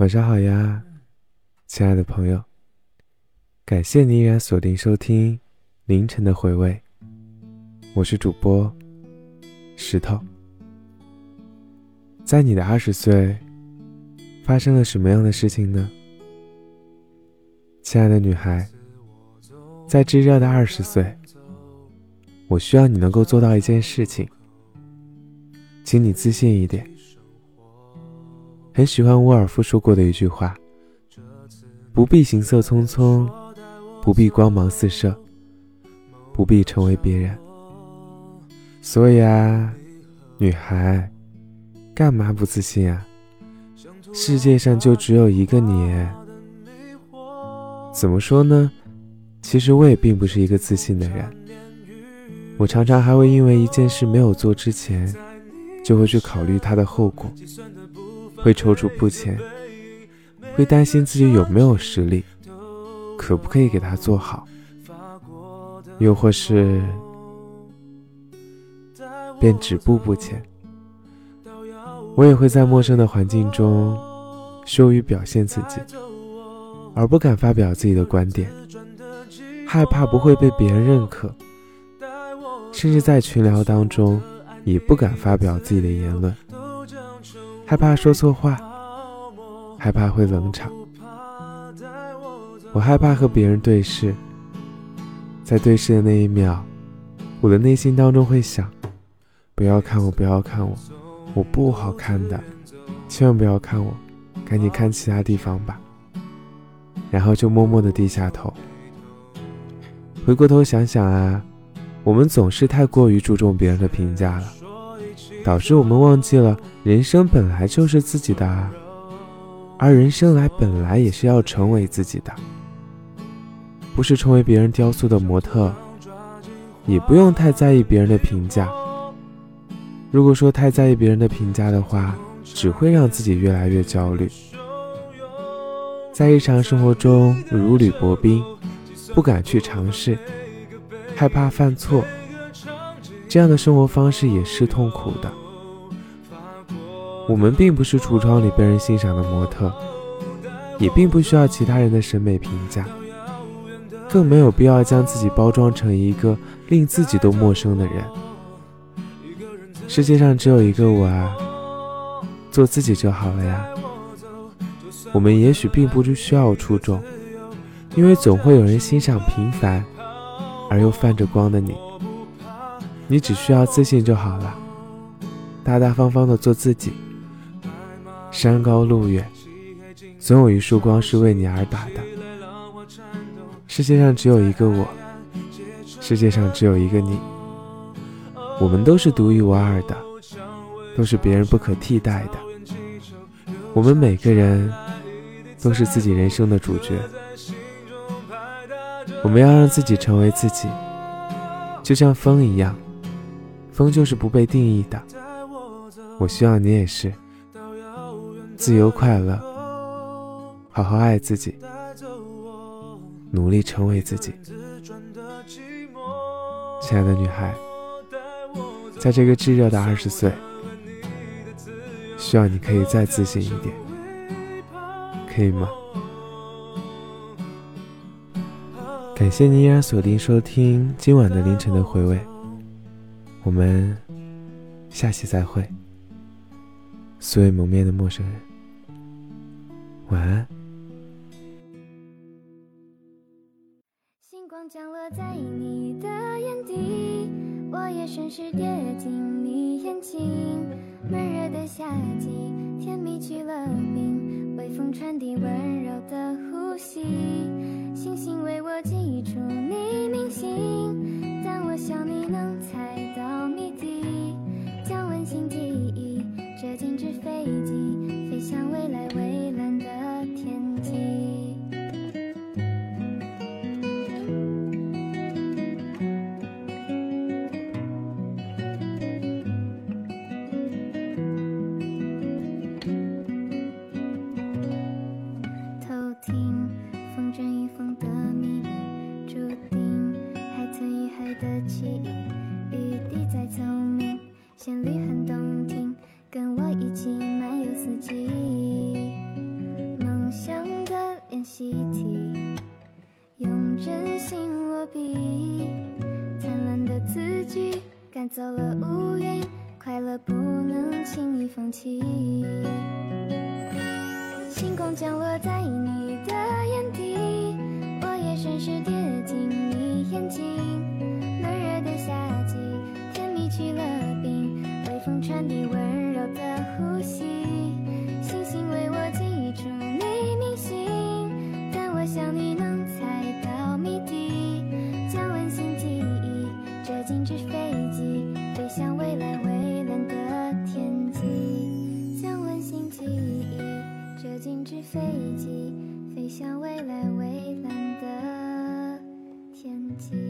晚上好呀，亲爱的朋友，感谢你依然锁定收听凌晨的回味。我是主播石头。在你的二十岁，发生了什么样的事情呢？亲爱的女孩，在炙热的二十岁，我需要你能够做到一件事情，请你自信一点。很喜欢沃尔夫说过的一句话：“不必行色匆匆，不必光芒四射，不必成为别人。”所以啊，女孩，干嘛不自信啊？世界上就只有一个你。怎么说呢？其实我也并不是一个自信的人。我常常还会因为一件事没有做之前，就会去考虑它的后果。会踌躇不前，会担心自己有没有实力，可不可以给他做好，又或是便止步不前。我也会在陌生的环境中羞于表现自己，而不敢发表自己的观点，害怕不会被别人认可，甚至在群聊当中也不敢发表自己的言论。害怕说错话，害怕会冷场。我害怕和别人对视，在对视的那一秒，我的内心当中会想：不要看我，不要看我，我不好看的，千万不要看我，赶紧看其他地方吧。然后就默默的低下头。回过头想想啊，我们总是太过于注重别人的评价了。导致我们忘记了，人生本来就是自己的啊，而人生来本来也是要成为自己的，不是成为别人雕塑的模特，也不用太在意别人的评价。如果说太在意别人的评价的话，只会让自己越来越焦虑，在日常生活中如履薄冰，不敢去尝试，害怕犯错。这样的生活方式也是痛苦的。我们并不是橱窗里被人欣赏的模特，也并不需要其他人的审美评价，更没有必要将自己包装成一个令自己都陌生的人。世界上只有一个我啊，做自己就好了呀。我们也许并不需要出众，因为总会有人欣赏平凡而又泛着光的你。你只需要自信就好了，大大方方的做自己。山高路远，总有一束光是为你而打的。世界上只有一个我，世界上只有一个你。我们都是独一无二的，都是别人不可替代的。我们每个人都是自己人生的主角。我们要让自己成为自己，就像风一样。风就是不被定义的，我希望你也是自由快乐，好好爱自己，努力成为自己。亲爱的女孩，在这个炙热的二十岁，希望你可以再自信一点，可以吗？感谢你依然锁定收听今晚的凌晨的回味。我们下期再会，素未谋面的陌生人，晚安。星光降落在你的眼底，我也顺势跌进你眼睛。闷热的夏季，甜蜜去了冰，微风传递温柔的呼吸，笔灿烂的字句赶走了乌云快乐不能轻易放弃。星光降落在你的眼底我也顺势跌进你眼睛。闷热的夏季甜蜜去了纸飞机飞向未来蔚蓝的天际。